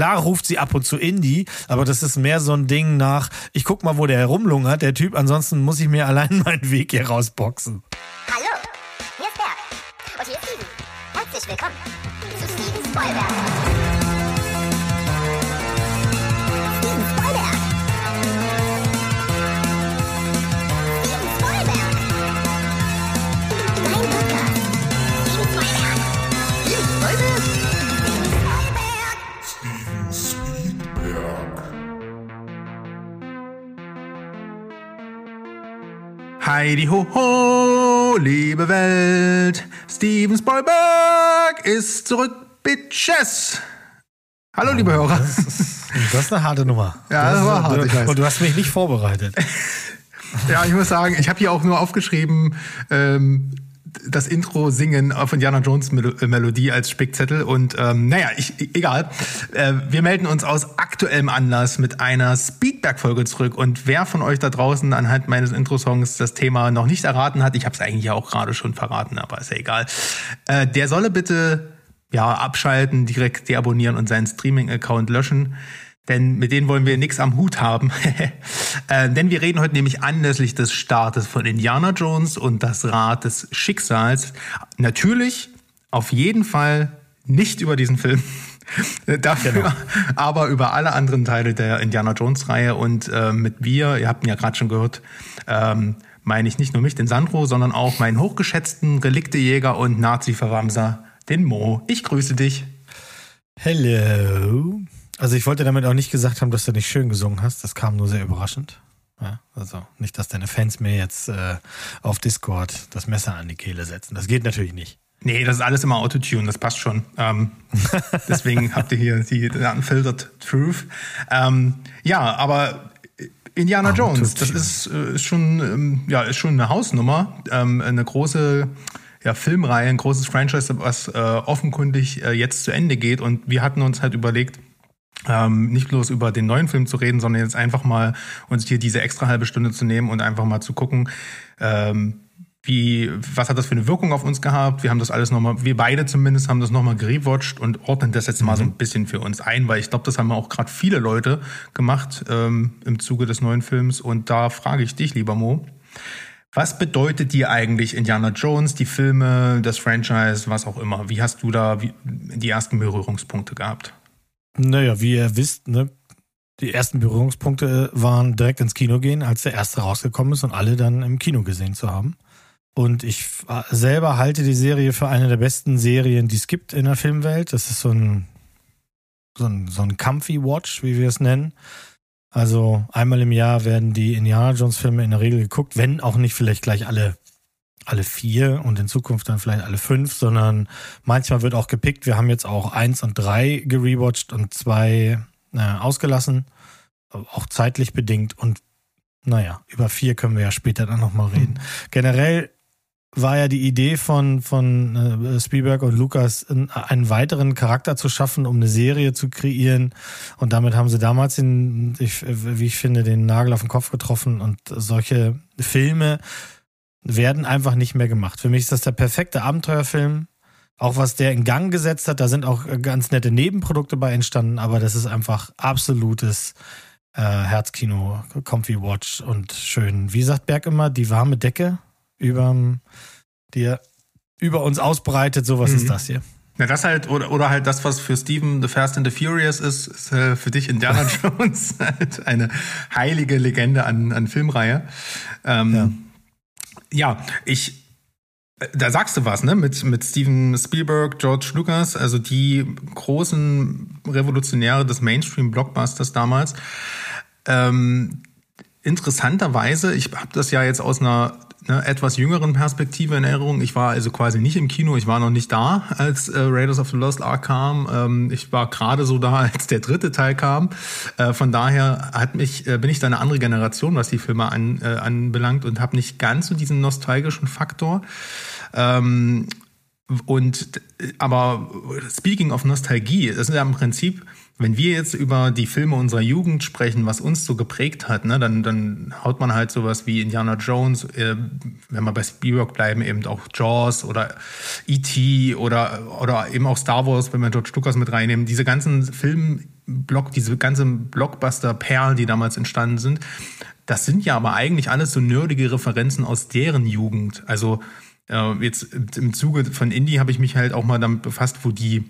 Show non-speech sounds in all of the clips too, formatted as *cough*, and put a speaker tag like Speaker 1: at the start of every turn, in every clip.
Speaker 1: klar ruft sie ab und zu Indie, aber das ist mehr so ein Ding nach, ich guck mal, wo der herumlungert, der Typ, ansonsten muss ich mir *laughs* allein meinen Weg hier rausboxen.
Speaker 2: Hallo, hier ist Berg. Und hier ist Steven. Herzlich willkommen zu Steven Spoilberg.
Speaker 3: Heidi ho ho, liebe Welt, Steven Spielberg ist zurück, Bitches. Hallo, liebe Hörer.
Speaker 1: Das ist, das ist eine harte Nummer.
Speaker 3: Ja, das war hart, ich weiß.
Speaker 1: Und du hast mich nicht vorbereitet. *laughs*
Speaker 3: Ja, ich muss sagen, ich habe hier auch nur aufgeschrieben, ähm, das Intro singen auf Indiana Jones äh, Melodie als Spickzettel und ähm, naja, ich, egal. Äh, wir melden uns aus aktuellem Anlass mit einer Speedback-Folge zurück und wer von euch da draußen anhand meines Intro-Songs das Thema noch nicht erraten hat, ich habe es eigentlich auch gerade schon verraten, aber ist ja egal, äh, der solle bitte ja abschalten, direkt deabonnieren und seinen Streaming-Account löschen denn mit denen wollen wir nichts am Hut haben. *laughs* äh, denn wir reden heute nämlich anlässlich des Startes von Indiana Jones und das Rad des Schicksals. Natürlich, auf jeden Fall nicht über diesen Film. *laughs* Dafür
Speaker 1: Genau.
Speaker 3: aber über alle anderen Teile der Indiana Jones-Reihe und äh, mit wir, ihr habt ihn ja gerade schon gehört, ähm, meine ich nicht nur mich, den Sandro, sondern auch meinen hochgeschätzten Reliktejäger und Nazi-Verwamser, den Mo. Ich grüße dich.
Speaker 1: Hello. Also ich wollte damit auch nicht gesagt haben, dass du nicht schön gesungen hast. Das kam nur sehr überraschend. Ja, also nicht, dass deine Fans mir jetzt äh, auf Discord das Messer an die Kehle setzen. Das geht natürlich nicht.
Speaker 3: Nee, das ist alles immer Autotune, das passt schon. Ähm, *laughs* deswegen habt ihr hier die Unfiltered Truth. Ähm, ja, aber Indiana. Jones, das ist, äh, schon, ähm, ja, ist schon eine Hausnummer, ähm, eine große ja, Filmreihe, ein großes Franchise, was äh, offenkundig äh, jetzt zu Ende geht. Und wir hatten uns halt überlegt, ähm, nicht bloß über den neuen Film zu reden, sondern jetzt einfach mal uns hier diese extra halbe Stunde zu nehmen und einfach mal zu gucken, ähm, wie, was hat das für eine Wirkung auf uns gehabt? Wir haben das alles nochmal, wir beide zumindest haben das nochmal gerewatcht und ordnen das jetzt mal so ein bisschen für uns ein, weil ich glaube, das haben auch gerade viele Leute gemacht ähm, im Zuge des neuen Films. Und da frage ich dich, lieber Mo, was bedeutet dir eigentlich Indiana Jones, die Filme, das Franchise, was auch immer? Wie hast du da die ersten Berührungspunkte gehabt?
Speaker 1: Naja, wie ihr wisst, ne, die ersten Berührungspunkte waren direkt ins Kino gehen, als der erste rausgekommen ist und alle dann im Kino gesehen zu haben. Und ich äh, selber halte die Serie für eine der besten Serien, die es gibt in der Filmwelt. Das ist so ein, so ein, so ein Comfy Watch, wie wir es nennen. Also einmal im Jahr werden die Indiana Jones Filme in der Regel geguckt, wenn auch nicht vielleicht gleich alle alle vier und in Zukunft dann vielleicht alle fünf, sondern manchmal wird auch gepickt. Wir haben jetzt auch eins und drei gerewatcht und zwei äh, ausgelassen, auch zeitlich bedingt. Und naja, über vier können wir ja später dann nochmal reden. Generell war ja die Idee von, von äh, Spielberg und Lucas, einen, einen weiteren Charakter zu schaffen, um eine Serie zu kreieren. Und damit haben sie damals, den, ich, wie ich finde, den Nagel auf den Kopf getroffen. Und solche Filme werden einfach nicht mehr gemacht. Für mich ist das der perfekte Abenteuerfilm. Auch was der in Gang gesetzt hat, da sind auch ganz nette Nebenprodukte bei entstanden, aber das ist einfach absolutes äh, Herzkino, Comfy Watch und schön. Wie sagt Berg immer, die warme Decke über, die er über uns ausbreitet, sowas
Speaker 3: Mhm.
Speaker 1: ist das hier.
Speaker 3: Na, das halt, oder, oder halt das, was für Steven The Fast and the Furious ist, ist äh, für dich Indiana *laughs* Jones *laughs* halt eine heilige Legende an, an Filmreihe. Ähm, ja. Ich, äh, da sagst du was, ne? Mit, mit Steven Spielberg, George Lucas, also die großen Revolutionäre des Mainstream-Blockbusters damals. Ähm, interessanterweise, ich habe das ja jetzt aus einer ne, etwas jüngeren Perspektive in Erinnerung. Ich war also quasi nicht im Kino, ich war noch nicht da, als äh, Raiders of the Lost Ark kam. Ähm, ich war gerade so da, *laughs* als der dritte Teil kam. Äh, von daher hat mich, äh, bin ich da eine andere Generation, was die Filme an, äh, anbelangt und habe nicht ganz so diesen nostalgischen Faktor. Ähm, und aber speaking of Nostalgie, das ist ja im Prinzip, wenn wir jetzt über die Filme unserer Jugend sprechen, was uns so geprägt hat, ne, dann, dann haut man halt sowas wie Indiana Jones, äh, wenn wir bei Spielberg bleiben, eben auch Jaws oder E.T. oder, oder eben auch Star Wars, wenn wir George Lucas mit reinnehmen. Diese ganzen Film, Block, diese ganzen Blockbuster-Perlen, die damals entstanden sind, das sind ja aber eigentlich alles so nerdige Referenzen aus deren Jugend. Also äh, jetzt im Zuge von Indie habe ich mich halt auch mal damit befasst, wo die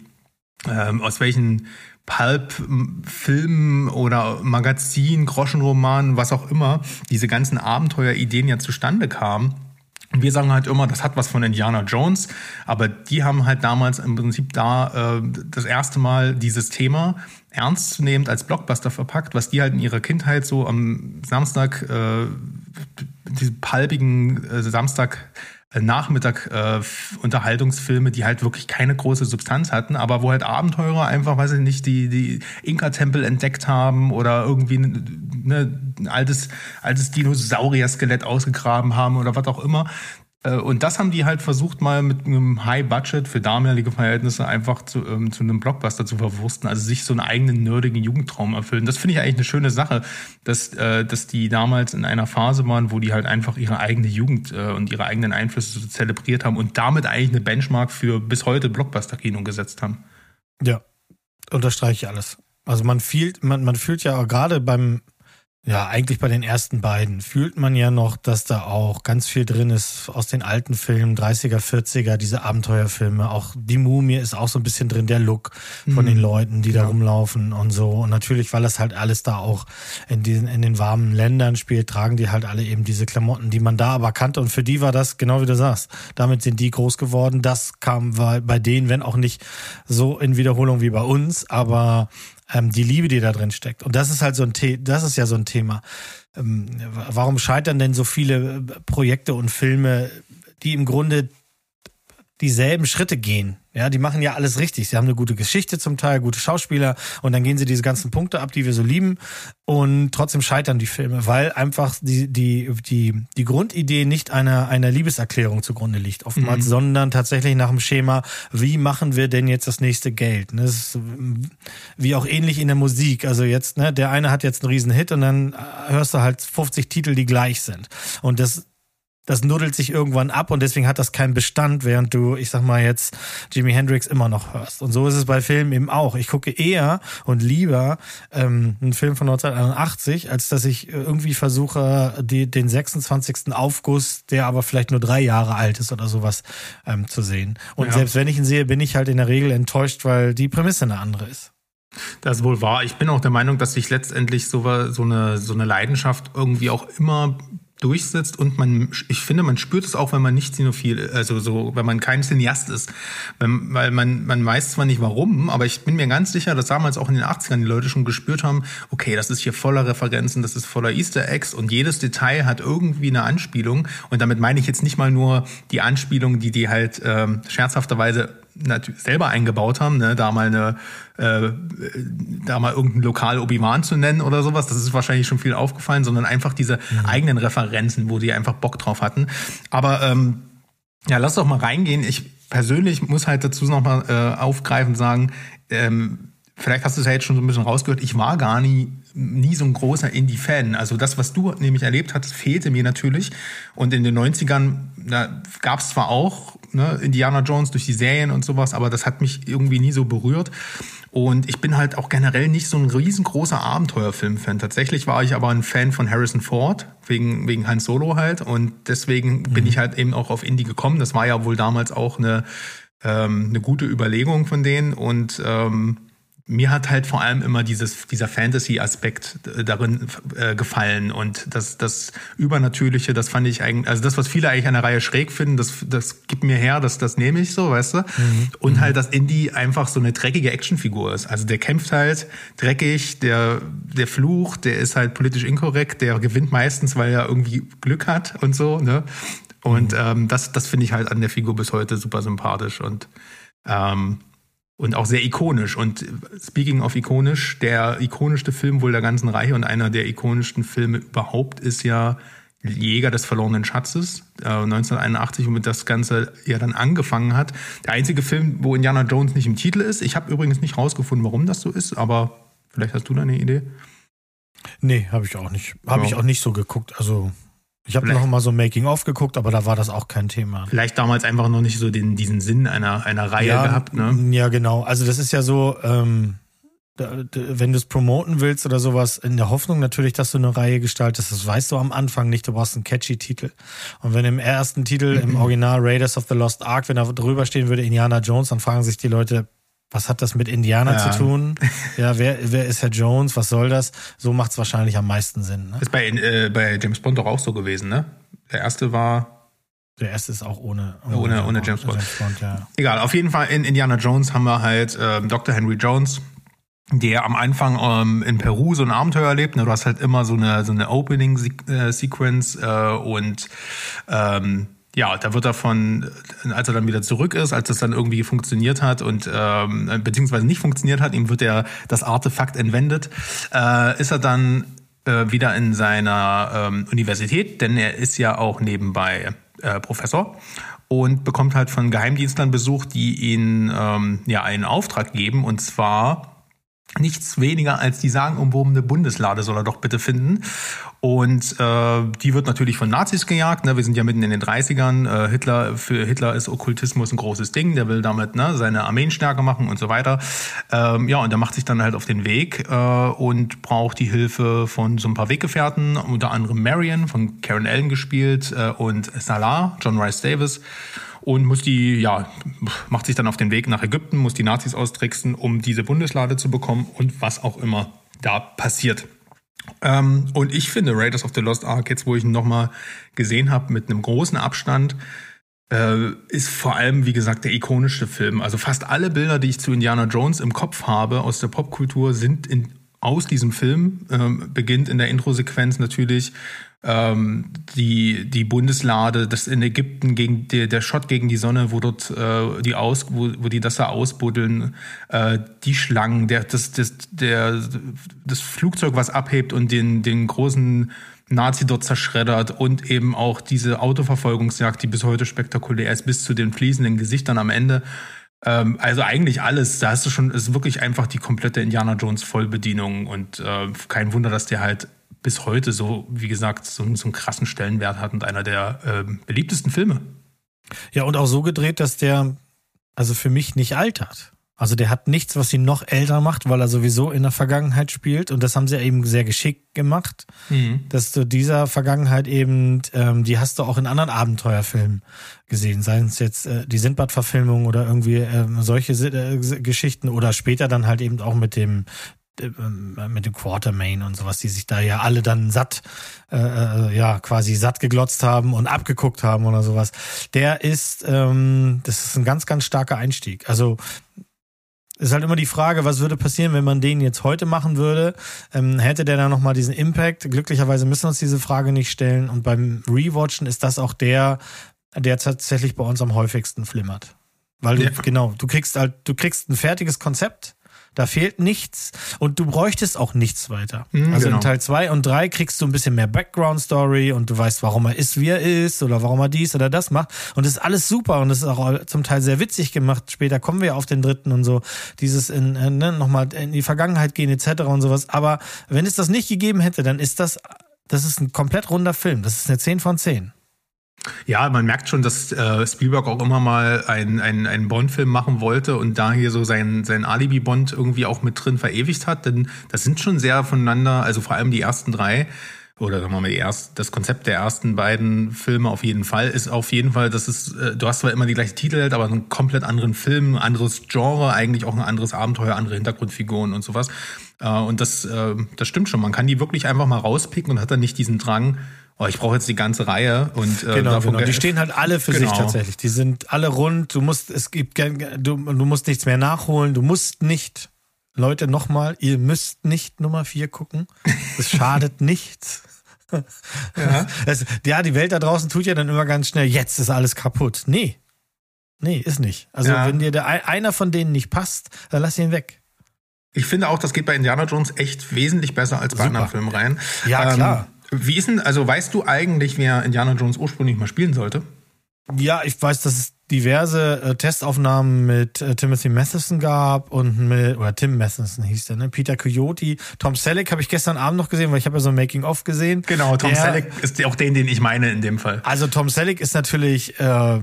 Speaker 3: ähm, aus welchen Pulp-Filmen oder Magazin, Groschenromanen, was auch immer, diese ganzen Abenteuerideen ja zustande kamen. Und wir sagen halt immer, das hat was von Indiana Jones, aber die haben halt damals im Prinzip da äh, das erste Mal dieses Thema ernstzunehmend als Blockbuster verpackt, was die halt in ihrer Kindheit so am Samstag, äh, diese palpigen äh, Samstag Nachmittag äh, Unterhaltungsfilme, die halt wirklich keine große Substanz hatten, aber wo halt Abenteurer einfach, weiß ich nicht, die die Inka-Tempel entdeckt haben oder irgendwie ne, ein altes altes Dinosaurier-Skelett ausgegraben haben oder was auch immer. Äh, und das haben die halt versucht, mal mit einem High-Budget für damalige Verhältnisse einfach zu, ähm, zu einem Blockbuster zu verwursten, also sich so einen eigenen nerdigen Jugendtraum erfüllen. Das finde ich eigentlich eine schöne Sache, dass, äh, dass die damals in einer Phase waren, wo die halt einfach ihre eigene Jugend äh, und ihre eigenen Einflüsse so zelebriert haben und damit eigentlich eine Benchmark für bis heute Blockbuster-Kino gesetzt haben.
Speaker 1: Ja, unterstreiche ich alles. Also man fühlt, man, man fühlt ja gerade beim ja, eigentlich bei den ersten beiden fühlt man ja noch, dass da auch ganz viel drin ist aus den alten Filmen, 30er, 40er, diese Abenteuerfilme. Auch die Mumie ist auch so ein bisschen drin, der Look von mhm. den Leuten, die da rumlaufen und so. Und natürlich, weil das halt alles da auch in diesen, in den warmen Ländern spielt, tragen die halt alle eben diese Klamotten, die man da aber kannte. Und für die war das, genau wie du sagst, damit sind die groß geworden. Das kam bei denen, wenn auch nicht so in Wiederholung wie bei uns, aber ähm, die Liebe, die da drin steckt. Und das ist halt so ein The das ist ja so ein Thema. Ähm, warum scheitern denn so viele äh, Projekte und Filme, die im Grunde dieselben Schritte gehen. Ja, die machen ja alles richtig. Sie haben eine gute Geschichte zum Teil, gute Schauspieler und dann gehen sie diese ganzen Punkte ab, die wir so lieben und trotzdem scheitern die Filme, weil einfach die die die die Grundidee nicht einer einer Liebeserklärung zugrunde liegt, oftmals, mhm. sondern tatsächlich nach dem Schema, wie machen wir denn jetzt das nächste Geld? Das ist wie auch ähnlich in der Musik. Also jetzt, ne, der eine hat jetzt einen riesen Hit und dann hörst du halt 50 Titel, die gleich sind. Und das das nuddelt sich irgendwann ab und deswegen hat das keinen Bestand, während du, ich sag mal jetzt, Jimi Hendrix immer noch hörst. Und so ist es bei Filmen eben auch. Ich gucke eher und lieber ähm, einen Film von 1981, als dass ich irgendwie versuche, die, den 26. Aufguss, der aber vielleicht nur drei Jahre alt ist oder sowas, ähm, zu sehen. Und ja. selbst wenn ich ihn sehe, bin ich halt in der Regel enttäuscht, weil die Prämisse eine andere ist.
Speaker 3: Das ist wohl wahr. Ich bin auch der Meinung, dass sich letztendlich so, so, eine, so eine Leidenschaft irgendwie auch immer durchsetzt und man, ich finde, man spürt es auch, wenn man nicht Cinephil, also so, wenn man kein Cineast ist. Wenn, weil man, man weiß zwar nicht warum, aber ich bin mir ganz sicher, dass damals auch in den 80ern die Leute schon gespürt haben, okay, das ist hier voller Referenzen, das ist voller Easter Eggs und jedes Detail hat irgendwie eine Anspielung. Und damit meine ich jetzt nicht mal nur die Anspielung, die die halt ähm, scherzhafterweise selber eingebaut haben, ne, da mal eine, äh, da mal irgendein Lokal Obi-Wan zu nennen oder sowas, das ist wahrscheinlich schon viel aufgefallen, sondern einfach diese mhm. eigenen Referenzen, wo die einfach Bock drauf hatten. Aber ähm, ja, lass doch mal reingehen. Ich persönlich muss halt dazu noch mal äh, aufgreifen sagen, ähm, vielleicht hast du es ja jetzt schon so ein bisschen rausgehört, ich war gar nie nie so ein großer Indie-Fan. Also das, was du nämlich erlebt hast, fehlte mir natürlich. Und in den 90ern gab es zwar auch ne, Indiana Jones durch die Serien und sowas, aber das hat mich irgendwie nie so berührt. Und ich bin halt auch generell nicht so ein riesengroßer Abenteuerfilm-Fan. Tatsächlich war ich aber ein Fan von Harrison Ford, wegen, wegen Han Solo halt. Und deswegen mhm. bin ich halt eben auch auf Indie gekommen. Das war ja wohl damals auch eine, ähm, eine gute Überlegung von denen. Und ähm, mir hat halt vor allem immer dieses, dieser Fantasy-Aspekt äh, darin äh, gefallen und das, das Übernatürliche, das fand ich eigentlich, also das, was viele eigentlich an der Reihe schräg finden, das, das gibt mir her, das, das nehme ich so, weißt du? Mhm. Und mhm. halt, dass Indy einfach so eine dreckige Actionfigur ist. Also der kämpft halt dreckig, der, der Fluch, der ist halt politisch inkorrekt, der gewinnt meistens, weil er irgendwie Glück hat und so, ne? Und mhm. ähm, das, das finde ich halt an der Figur bis heute super sympathisch und ähm, und auch sehr ikonisch. Und speaking of ikonisch, der ikonischste Film wohl der ganzen Reihe und einer der ikonischsten Filme überhaupt ist ja Jäger des verlorenen Schatzes, äh, 1981, womit das Ganze ja dann angefangen hat. Der einzige Film, wo Indiana Jones nicht im Titel ist. Ich habe übrigens nicht rausgefunden, warum das so ist, aber vielleicht hast du da eine Idee.
Speaker 1: Nee, habe ich auch nicht. Habe ja. ich auch nicht so geguckt. Also ich habe noch mal so Making-of geguckt, aber da war das auch kein Thema.
Speaker 3: Vielleicht damals einfach noch nicht so den, diesen Sinn einer, einer Reihe
Speaker 1: ja,
Speaker 3: gehabt, ne?
Speaker 1: Ja, genau. Also das ist ja so, ähm, wenn du es promoten willst oder sowas, in der Hoffnung natürlich, dass du eine Reihe gestaltest, das weißt du am Anfang nicht, du brauchst einen catchy Titel. Und wenn im ersten Titel, im Original Raiders of the Lost Ark, wenn da drüber stehen würde Indiana Jones, dann fragen sich die Leute, was hat das mit Indianer ja. zu tun? Ja, wer, wer ist Herr Jones? Was soll das? So macht es wahrscheinlich am meisten Sinn. Ne?
Speaker 3: Ist bei, äh, bei James Bond doch auch so gewesen, ne? Der erste war.
Speaker 1: Der erste ist auch ohne,
Speaker 3: ohne, ohne, ohne James Bond. James Bond ja. Egal, auf jeden Fall in Indiana Jones haben wir halt äh, Dr. Henry Jones, der am Anfang ähm, in Peru so ein Abenteuer erlebt. Ne? Du hast halt immer so eine, so eine Opening-Sequence äh, und ähm, ja, da wird er von, als er dann wieder zurück ist, als es dann irgendwie funktioniert hat und ähm, beziehungsweise nicht funktioniert hat, ihm wird er das Artefakt entwendet, äh, ist er dann äh, wieder in seiner ähm, Universität, denn er ist ja auch nebenbei äh, Professor und bekommt halt von Geheimdienstlern Besuch, die ihn ähm, ja einen Auftrag geben und zwar nichts weniger als die sagenumwobene Bundeslade soll er doch bitte finden. Und äh, die wird natürlich von Nazis gejagt. Ne? Wir sind ja mitten in den 30ern. Äh, Hitler, für Hitler ist Okkultismus ein großes Ding. Der will damit ne, seine Armeen stärker machen und so weiter. Ähm, ja, und er macht sich dann halt auf den Weg äh, und braucht die Hilfe von so ein paar Weggefährten, unter anderem Marion von Karen Allen gespielt äh, und Salah, John Rice Davis und muss die, ja, macht sich dann auf den Weg nach Ägypten, muss die Nazis austricksen, um diese Bundeslade zu bekommen und was auch immer da passiert. Ähm, und ich finde Raiders of the Lost Ark, jetzt wo ich ihn nochmal gesehen habe, mit einem großen Abstand, äh, ist vor allem, wie gesagt, der ikonische Film. Also fast alle Bilder, die ich zu Indiana Jones im Kopf habe aus der Popkultur, sind in, aus diesem Film. Ähm, beginnt in der Introsequenz natürlich ähm, die, die Bundeslade, das in Ägypten gegen der, der Shot gegen die Sonne, wo dort äh, die aus, wo, wo die das da ausbuddeln, äh, die Schlangen, der, das, das, der, das Flugzeug, was abhebt und den, den großen Nazi dort zerschreddert und eben auch diese Autoverfolgungsjagd, die bis heute spektakulär ist, bis zu den fließenden Gesichtern am Ende. Ähm, also eigentlich alles. Da hast du schon, ist wirklich einfach die komplette Indiana Jones Vollbedienung und äh, kein Wunder, dass der halt bis heute so, wie gesagt, so, so einen krassen Stellenwert hat und einer der äh, beliebtesten Filme.
Speaker 1: Ja, und auch so gedreht, dass der also für mich nicht altert. Also der hat nichts, was ihn noch älter macht, weil er sowieso in der Vergangenheit spielt. Und das haben sie eben sehr geschickt gemacht, mhm. dass du dieser Vergangenheit eben, ähm, die hast du auch in anderen Abenteuerfilmen gesehen, seien es jetzt äh, die Sindbad-Verfilmung oder irgendwie ähm, solche äh, Geschichten oder später dann halt eben auch mit dem äh, mit dem Quartermain und sowas, die sich da ja alle dann satt, äh, äh, ja, quasi satt geglotzt haben und abgeguckt haben oder sowas. Der ist, ähm, das ist ein ganz, ganz starker Einstieg. Also ist halt immer die Frage, was würde passieren, wenn man den jetzt heute machen würde? Ähm, hätte der da nochmal diesen Impact? Glücklicherweise müssen wir uns diese Frage nicht stellen. Und beim Rewatchen ist das auch der, der tatsächlich bei uns am häufigsten flimmert. Weil du, ja. genau, du kriegst halt, du kriegst ein fertiges Konzept da fehlt nichts und du bräuchtest auch nichts weiter. Mhm, also genau. in Teil 2 und 3 kriegst du ein bisschen mehr Background-Story und du weißt, warum er ist, wie er ist oder warum er dies oder das macht. Und das ist alles super und das ist auch zum Teil sehr witzig gemacht. Später kommen wir auf den dritten und so. Dieses in, äh, ne, nochmal in die Vergangenheit gehen etc. und sowas. Aber wenn es das nicht gegeben hätte, dann ist das, das ist ein komplett runder Film. Das ist eine 10 von 10.
Speaker 3: Ja, man merkt schon, dass äh, Spielberg auch immer mal einen, einen, einen Bond-Film machen wollte und da hier so sein, sein Alibi-Bond irgendwie auch mit drin verewigt hat. Denn das sind schon sehr voneinander, also vor allem die ersten drei, oder sagen wir mal, die erst, das Konzept der ersten beiden Filme auf jeden Fall ist auf jeden Fall, dass es, äh, du hast zwar immer die gleiche Titel, aber einen komplett anderen Film, ein anderes Genre, eigentlich auch ein anderes Abenteuer, andere Hintergrundfiguren und sowas. Äh, und das, äh, das stimmt schon. Man kann die wirklich einfach mal rauspicken und hat dann nicht diesen Drang, oh, ich brauche jetzt die ganze Reihe und
Speaker 1: äh, genau, genau. die stehen halt alle für genau. sich tatsächlich. Die sind alle rund. Du musst, es gibt, du, du musst nichts mehr nachholen. Du musst nicht, Leute, nochmal, ihr müsst nicht Nummer vier gucken. Es *laughs* schadet nichts. Ja. Das, ja, die Welt da draußen tut ja dann immer ganz schnell, jetzt ist alles kaputt. Nee. Nee, ist nicht. Also, ja. wenn dir der, einer von denen nicht passt, dann lass ihn weg.
Speaker 3: Ich finde auch, das geht bei Indiana Jones echt wesentlich besser als bei Super. anderen Filmreihen.
Speaker 1: Ja, klar. Ähm,
Speaker 3: wie ist denn, also weißt du eigentlich, wer Indiana Jones ursprünglich mal spielen sollte?
Speaker 1: Ja, ich weiß, dass es diverse äh, Testaufnahmen mit äh, Timothy Matheson gab und mit, oder Tim Matheson hieß der, ne? Peter Coyote. Tom Selleck habe ich gestern Abend noch gesehen, weil ich habe ja so ein Making-of gesehen.
Speaker 3: Genau, Tom der, Selleck ist auch den, den ich meine in dem Fall.
Speaker 1: Also Tom Selleck ist natürlich, äh,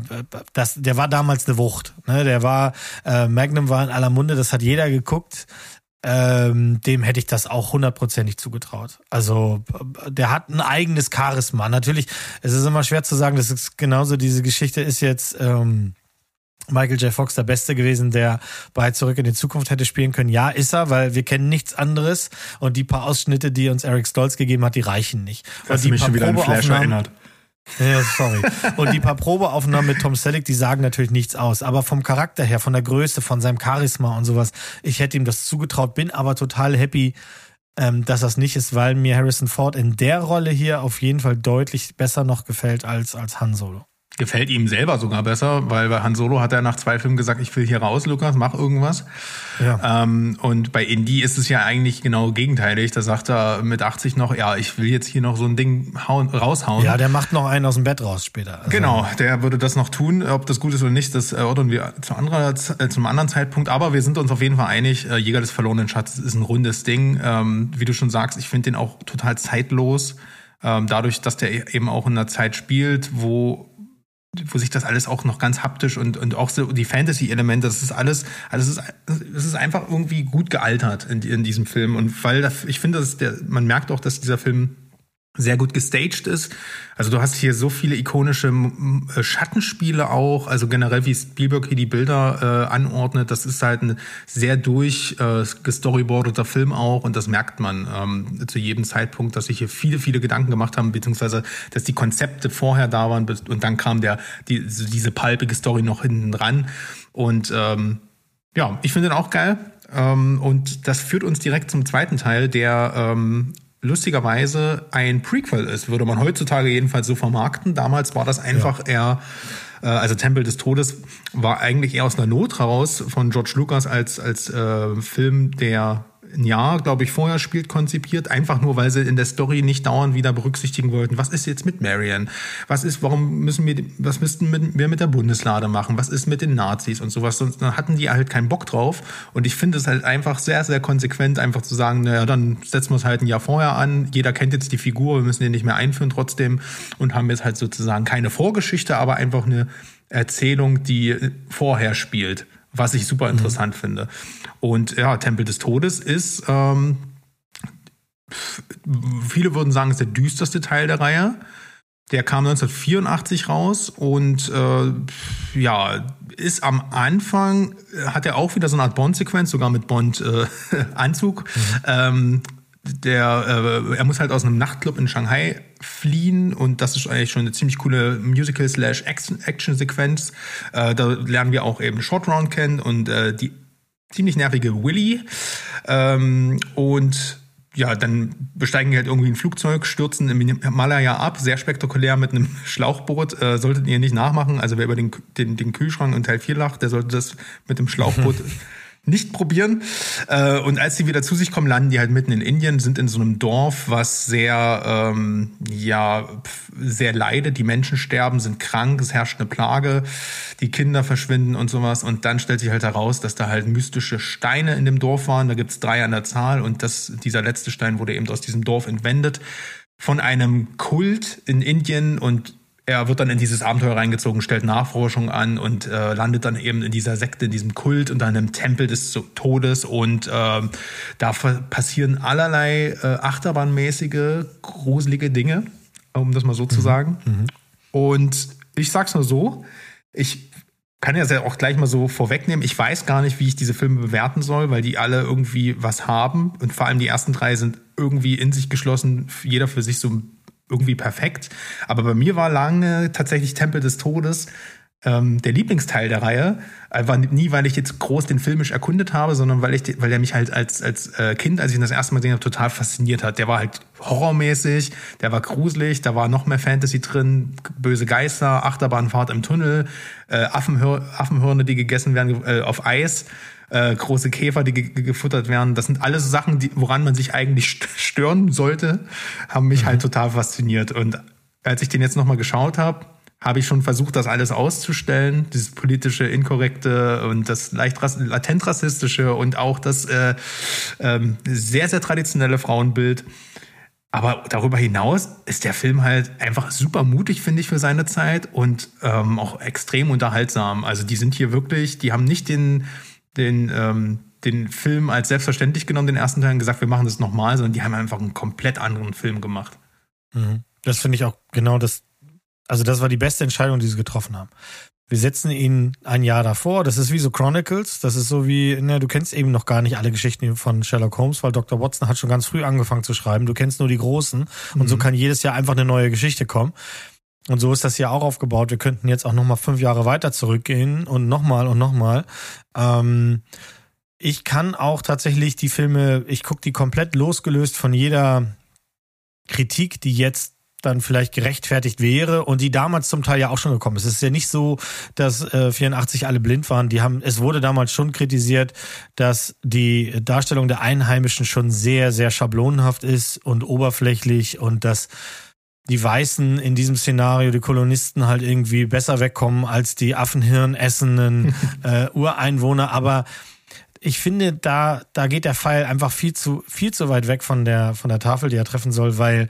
Speaker 1: das, der war damals eine Wucht. Ne? Der war, äh, Magnum war in aller Munde, das hat jeder geguckt ähm, dem hätte ich das auch hundertprozentig zugetraut. Also der hat ein eigenes Charisma. Natürlich, es ist immer schwer zu sagen, das ist genauso, diese Geschichte ist jetzt ähm, Michael J. Fox der Beste gewesen, der bei Zurück in die Zukunft hätte spielen können. Ja, ist er, weil wir kennen nichts anderes und die paar Ausschnitte, die uns Eric Stolz gegeben hat, die reichen nicht.
Speaker 3: Hast
Speaker 1: und die
Speaker 3: mich schon wieder an Flash erinnert.
Speaker 1: Ja, sorry. Und die paar Probeaufnahmen mit Tom Selleck, die sagen natürlich nichts aus. Aber vom Charakter her, von der Größe, von seinem Charisma und sowas, ich hätte ihm das zugetraut, bin aber total happy, ähm, dass das nicht ist, weil mir Harrison Ford in der Rolle hier auf jeden Fall deutlich besser noch gefällt als, als Han Solo.
Speaker 3: Gefällt ihm selber sogar besser, weil bei Han Solo hat er nach zwei Filmen gesagt, ich will hier raus, Lukas, mach irgendwas. Ja. Ähm, und bei Indy ist es ja eigentlich genau gegenteilig. Da sagt er mit 80 noch, ja, ich will jetzt hier noch so ein Ding hauen, raushauen.
Speaker 1: Ja, der macht noch einen aus dem Bett raus später.
Speaker 3: Also genau, der würde das noch tun. Ob das gut ist oder nicht, das erörtern wir zu anderer, äh, zum anderen Zeitpunkt. Aber wir sind uns auf jeden Fall einig, äh, Jäger des verlorenen Schatzes ist ein rundes Ding. Ähm, wie du schon sagst, ich finde den auch total zeitlos. Ähm, dadurch, dass der eben auch in einer Zeit spielt, wo wo sich das alles auch noch ganz haptisch und, und auch so die Fantasy-Elemente, das ist alles, alles ist, es ist einfach irgendwie gut gealtert in, in diesem Film. Und weil das, ich finde, dass der, man merkt auch, dass dieser Film sehr gut gestaged ist. Also du hast hier so viele ikonische äh, Schattenspiele auch, also generell wie Spielberg hier die Bilder äh, anordnet, das ist halt ein sehr durch äh, gestoryboardeter Film auch und das merkt man ähm, zu jedem Zeitpunkt, dass sich hier viele, viele Gedanken gemacht haben, beziehungsweise dass die Konzepte vorher da waren und dann kam der die, diese palpige Story noch hinten dran und ähm, ja, ich finde den auch geil. Ähm, und das führt uns direkt zum zweiten Teil, der ähm, lustigerweise ein Prequel ist, würde man heutzutage jedenfalls so vermarkten. Damals war das einfach ja. eher, äh, also Tempel des Todes war eigentlich eher aus einer Not heraus von George Lucas als, als äh, Film, der ein Jahr, glaube ich, vorher spielt, konzipiert, einfach nur, weil sie in der Story nicht dauernd wieder berücksichtigen wollten, was ist jetzt mit Marion? Was ist, warum müssen wir, was müssten wir mit der Bundeslade machen? Was ist mit den Nazis und sowas? Sonst hatten die halt keinen Bock drauf. Und ich finde es halt einfach sehr, sehr konsequent, einfach zu sagen, naja, dann setzen wir es halt ein Jahr vorher an. Jeder kennt jetzt die Figur, wir müssen den nicht mehr einführen trotzdem und haben jetzt halt sozusagen keine Vorgeschichte, aber einfach eine Erzählung, die vorher spielt was ich super interessant mhm. finde. Und ja, Tempel des Todes ist, ähm, viele würden sagen, ist der düsterste Teil der Reihe. Der kam 1984 raus und äh, ja, ist am Anfang, hat er auch wieder so eine Art Bond-Sequenz, sogar mit Bond-Anzug. Äh, *laughs* mhm. ähm, der, äh, er muss halt aus einem Nachtclub in Shanghai fliehen und das ist eigentlich schon eine ziemlich coole Musical-slash-Action-Sequenz. Äh, da lernen wir auch eben Short Round kennen und äh, die ziemlich nervige Willy. Ähm, und ja, dann besteigen die halt irgendwie ein Flugzeug, stürzen im Himalaya ab, sehr spektakulär mit einem *laughs* Schlauchboot. Äh, solltet ihr nicht nachmachen. Also wer über den, den, den Kühlschrank in Teil 4 lacht, der sollte das mit dem Schlauchboot *laughs* nicht probieren. Äh, und als sie wieder zu sich kommen, landen die halt mitten in Indien, sind in so einem Dorf, was sehr, ähm, ja, sehr leidet. Die Menschen sterben, sind krank, es herrscht eine Plage, die Kinder verschwinden und sowas. Und dann stellt sich halt heraus, dass da halt mystische Steine in dem Dorf waren. Da gibt's drei an der Zahl und das, dieser letzte Stein wurde eben aus diesem Dorf entwendet von einem Kult in Indien und er wird dann in dieses Abenteuer reingezogen, stellt Nachforschung an und äh, landet dann eben in dieser Sekte, in diesem Kult und dann im Tempel des Todes und äh, da passieren allerlei äh, achterbahnmäßige, gruselige Dinge, um das mal so mhm. zu sagen. Mhm. Und ich sag's nur so, ich kann ja auch gleich mal so vorwegnehmen, ich weiß gar nicht, wie ich diese Filme bewerten soll, weil die alle irgendwie was haben und vor allem die ersten drei sind irgendwie in sich geschlossen, jeder für sich so ein irgendwie perfekt. Aber bei mir war lange tatsächlich Tempel des Todes ähm, der Lieblingsteil der Reihe. War nie, weil ich jetzt groß den filmisch erkundet habe, sondern weil ich, weil der mich halt als, als äh, Kind, als ich ihn das erste Mal gesehen habe, total fasziniert hat. Der war halt horrormäßig, der war gruselig, da war noch mehr Fantasy drin, böse Geister, Achterbahnfahrt im Tunnel, äh, Affenhör Affenhörner, die gegessen werden äh, auf Eis äh, große Käfer, die ge gefuttert werden. Das sind alles Sachen, die, woran man sich eigentlich stören sollte, haben mich mhm. halt total fasziniert. Und als ich den jetzt nochmal geschaut habe, habe ich schon versucht, das alles auszustellen, dieses politische, inkorrekte und das leicht latent rassistische und auch das äh, ähm, sehr, sehr traditionelle Frauenbild. Aber darüber hinaus ist der Film halt einfach super mutig, finde ich, für seine Zeit und ähm, auch extrem unterhaltsam. Also die sind hier wirklich, die haben nicht den, den, ähm, den Film als selbstverständlich genommen, den ersten Teil, und gesagt, wir machen das nochmal, sondern die haben einfach einen komplett anderen Film gemacht.
Speaker 1: Mhm. Das finde ich auch genau das. Also, das war die beste Entscheidung, die sie getroffen haben. Wir setzen ihn ein Jahr davor. Das ist wie so Chronicles. Das ist so wie, ne, du kennst eben noch gar nicht alle Geschichten von Sherlock Holmes, weil Dr. Watson hat schon ganz früh angefangen zu schreiben. Du kennst nur die großen. Und
Speaker 3: Mhm.
Speaker 1: so kann jedes Jahr einfach eine neue Geschichte kommen. Und so ist das hier auch aufgebaut. Wir könnten jetzt auch nochmal fünf Jahre weiter zurückgehen und nochmal und nochmal. Ähm, ich kann auch tatsächlich die Filme, ich gucke die komplett losgelöst von jeder Kritik, die jetzt dann vielleicht gerechtfertigt wäre und die damals zum Teil ja auch schon gekommen ist. Es ist ja nicht so, dass äh, 84 alle blind waren. Die haben, es wurde damals schon kritisiert, dass die Darstellung der Einheimischen schon sehr, sehr schablonenhaft ist und oberflächlich und dass die Weißen in diesem Szenario, die Kolonisten halt irgendwie besser wegkommen als die Affenhirn essenden *laughs* äh, Ureinwohner. Aber ich finde, da, da geht der Pfeil einfach viel zu, viel zu weit weg von der, von der Tafel, die er treffen soll, weil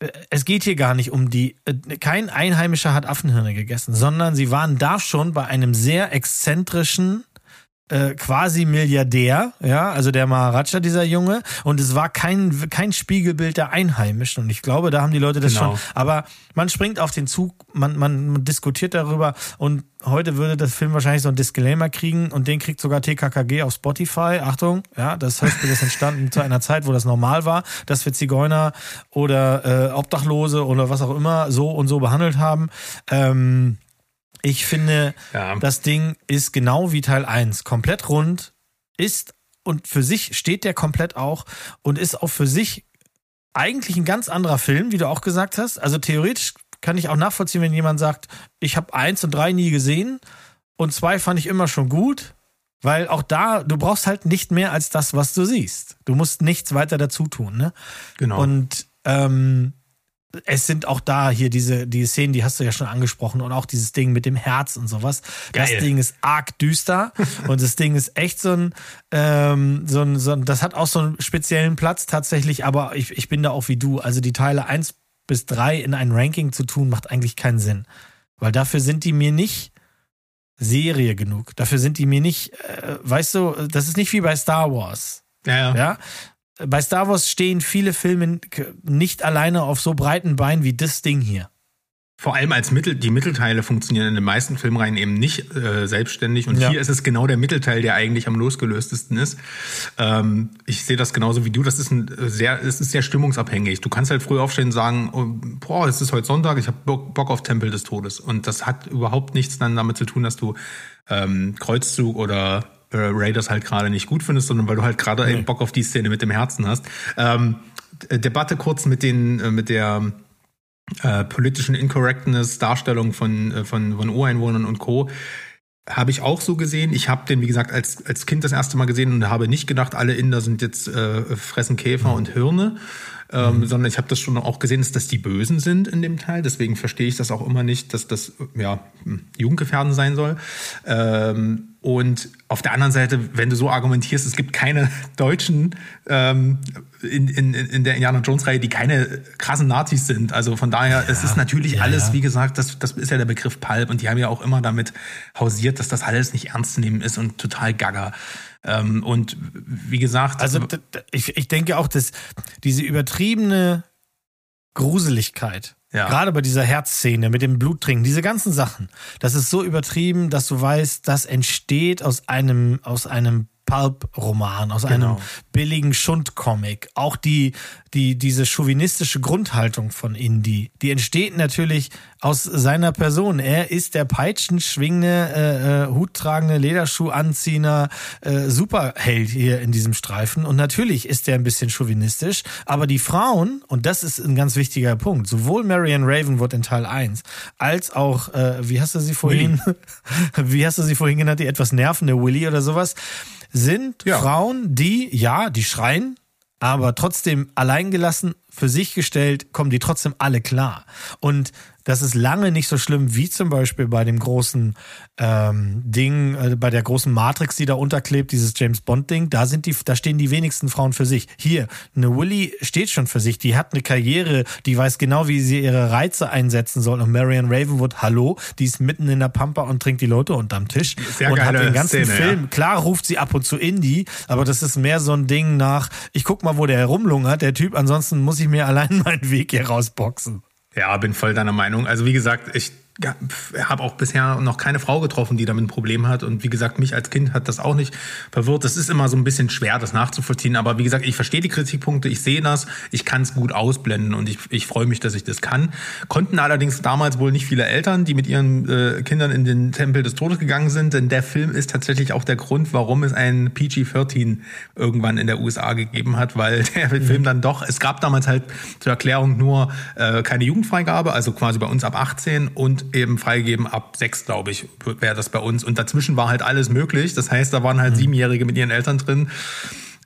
Speaker 1: äh, es geht hier gar nicht um die, äh, kein Einheimischer hat Affenhirne gegessen, sondern sie waren da schon bei einem sehr exzentrischen, äh, quasi Milliardär, ja, also der Maharaja, dieser Junge, und es war kein, kein Spiegelbild der Einheimischen. Und ich glaube, da haben die Leute das
Speaker 3: Genau.
Speaker 1: schon. Aber man springt auf den Zug, man, man, man diskutiert darüber und heute würde das Film wahrscheinlich so einen Disclaimer kriegen und den kriegt sogar TKKG auf Spotify. Achtung, ja, das Hörspiel ist entstanden zu einer Zeit, wo das normal war, dass wir Zigeuner oder äh, Obdachlose oder was auch immer so und so behandelt haben. Ähm, ich finde,
Speaker 3: Ja.
Speaker 1: das Ding ist genau wie Teil 1, komplett rund, ist und für sich steht der komplett auch und ist auch für sich eigentlich ein ganz anderer Film, wie du auch gesagt hast. Also theoretisch kann ich auch nachvollziehen, wenn jemand sagt, ich habe eins und drei nie gesehen und zwei fand ich immer schon gut, weil auch da, du brauchst halt nicht mehr als das, was du siehst. Du musst nichts weiter dazu tun, ne?
Speaker 3: Genau.
Speaker 1: Und ähm, es sind auch da hier diese die Szenen, die hast du ja schon angesprochen und auch dieses Ding mit dem Herz und sowas. Das
Speaker 3: Geil.
Speaker 1: Ding ist arg düster *laughs* und das Ding ist echt so ein, ähm, so ein, so ein, das hat auch so einen speziellen Platz tatsächlich, aber ich, ich bin da auch wie du. Also die Teile eins bis drei in ein Ranking zu tun, macht eigentlich keinen Sinn. Weil dafür sind die mir nicht Serie genug. Dafür sind die mir nicht, äh, weißt du, das ist nicht wie bei Star Wars.
Speaker 3: ja, ja.
Speaker 1: Ja. Bei Star Wars stehen viele Filme nicht alleine auf so breiten Beinen wie das Ding hier.
Speaker 3: Vor allem als Mittel, die Mittelteile funktionieren in den meisten Filmreihen eben nicht äh, selbstständig. Und
Speaker 1: Ja.
Speaker 3: hier ist es genau der Mittelteil, der eigentlich am losgelöstesten ist. Ähm, ich sehe das genauso wie du. Das ist ein äh, sehr, es ist sehr stimmungsabhängig. Du kannst halt früh aufstehen und sagen, oh, boah, es ist heute Sonntag, ich habe Bock, Bock auf Tempel des Todes. Und das hat überhaupt nichts dann damit zu tun, dass du ähm, Kreuzzug oder äh, Raiders halt gerade nicht gut findest, sondern weil du halt gerade eben Bock auf die Szene mit dem Herzen hast. Ähm, D- Debatte kurz mit den, äh, mit der äh, politischen Incorrectness, Darstellung von, äh, von, von Ureinwohnern und Co. Habe ich auch so gesehen. Ich habe den, wie gesagt, als, als Kind das erste Mal gesehen und habe nicht gedacht, alle Inder sind jetzt äh, fressen Käfer und Hirne, ähm, sondern ich habe das schon auch gesehen, dass das die Bösen sind in dem Teil. Deswegen verstehe ich das auch immer nicht, dass das ja hm, Jugendgefährden sein soll. Ähm, und auf der anderen Seite, wenn du so argumentierst, es gibt keine *laughs* Deutschen ähm, in, in, in der Indiana Jones-Reihe, die keine krassen Nazis sind. Also von daher, es ist natürlich
Speaker 1: ja,
Speaker 3: alles,
Speaker 1: ja.
Speaker 3: wie gesagt, das, das ist ja der Begriff Pulp und die haben ja auch immer damit hausiert, dass das alles nicht ernst zu nehmen ist und total gaga. Ähm, und wie gesagt,
Speaker 1: Also ich, ich denke auch, dass diese übertriebene Gruseligkeit,
Speaker 3: Ja.
Speaker 1: gerade bei dieser Herzszene mit dem Bluttrinken, diese ganzen Sachen, das ist so übertrieben, dass du weißt, das entsteht aus einem, aus einem Pulp-Roman, aus einem
Speaker 3: Genau.
Speaker 1: billigen Schundcomic. Auch die, die, diese chauvinistische Grundhaltung von Indy, die entsteht natürlich aus seiner Person. Er ist der peitschenschwingende, äh, äh, huttragende, Lederschuh anziehender äh, Superheld hier in diesem Streifen. Und natürlich ist er ein bisschen chauvinistisch, aber die Frauen, und das ist ein ganz wichtiger Punkt, sowohl Marianne Ravenwood in Teil 1, als auch, äh, wie hast du sie vorhin, *laughs* wie hast du sie vorhin genannt, die etwas nervende Willy oder sowas, sind
Speaker 3: Ja.
Speaker 1: Frauen, die, ja, die schreien, aber trotzdem alleingelassen für sich gestellt, kommen die trotzdem alle klar. Und das ist lange nicht so schlimm wie zum Beispiel bei dem großen ähm, Ding, äh, bei der großen Matrix, die da unterklebt, dieses James Bond Ding. Da sind die, da stehen die wenigsten Frauen für sich. Hier, eine Willy steht schon für sich. Die hat eine Karriere, die weiß genau, wie sie ihre Reize einsetzen soll. Und Marion Ravenwood, hallo, die ist mitten in der Pampa und trinkt die Leute unterm Tisch
Speaker 3: Sehr
Speaker 1: und hat den ganzen
Speaker 3: Szene,
Speaker 1: Film.
Speaker 3: ja.
Speaker 1: Klar ruft sie ab und zu Indie, aber das ist mehr so ein Ding nach, ich guck mal, wo der herumlungert, der Typ. Ansonsten muss ich mir allein meinen Weg hier rausboxen.
Speaker 3: Ja, bin voll deiner Meinung. Also wie gesagt, ich habe auch bisher noch keine Frau getroffen, die damit ein Problem hat. Und wie gesagt, mich als Kind hat das auch nicht verwirrt. Das ist immer so ein bisschen schwer, das nachzuvollziehen. Aber wie gesagt, ich verstehe die Kritikpunkte, ich sehe das, ich kann es gut ausblenden und ich, ich freue mich, dass ich das kann. Konnten allerdings damals wohl nicht viele Eltern, die mit ihren äh, Kindern in den Tempel des Todes gegangen sind. Denn der Film ist tatsächlich auch der Grund, warum es einen PG-13 irgendwann in der USA gegeben hat, weil *laughs* der Film dann doch, es gab damals halt zur Erklärung nur äh, keine Jugendfreigabe, also quasi bei uns ab 18 und eben freigegeben ab 6, glaube ich, wäre das bei uns. Und dazwischen war halt alles möglich. Das heißt, da waren halt Siebenjährige mit ihren Eltern drin.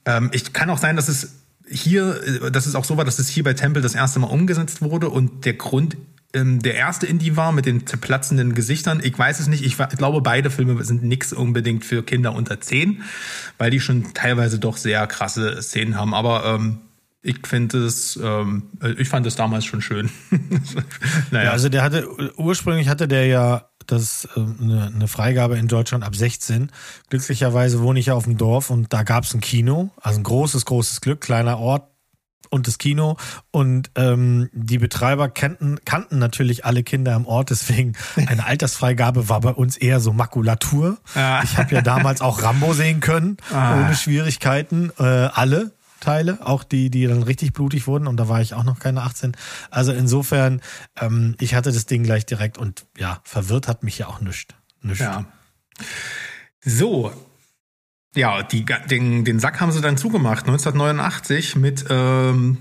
Speaker 3: Ähm, ich kann auch sein, dass es hier, äh, dass es auch so war, dass es hier bei Temple das erste Mal umgesetzt wurde und der Grund ähm, der erste Indie war mit den zerplatzenden Gesichtern. Ich weiß es nicht. Ich, glaube, beide Filme sind nix unbedingt für Kinder unter 10, weil die schon teilweise doch sehr krasse Szenen haben. Aber ähm, ich finde es, ähm, ich fand es damals schon schön. *laughs* naja.
Speaker 1: Ja, also der hatte, ursprünglich hatte der ja das äh, eine, eine Freigabe in Deutschland ab 16. Glücklicherweise wohne ich ja auf dem Dorf und da gab es ein Kino, also ein großes, großes Glück, kleiner Ort und das Kino. Und ähm, die Betreiber kannten, kannten natürlich alle Kinder im Ort, deswegen *laughs* eine Altersfreigabe war bei uns eher so Makulatur.
Speaker 3: Ah.
Speaker 1: Ich habe ja damals auch Rambo sehen können, ohne Schwierigkeiten, äh, alle. Teile, auch die, die dann richtig blutig wurden und da war ich auch noch keine 18. Also insofern, ähm, ich hatte das Ding gleich direkt und ja, verwirrt hat mich ja auch nichts. Nicht.
Speaker 3: Ja. So. Ja, die, den, den Sack haben sie dann zugemacht, 1989 mit ähm,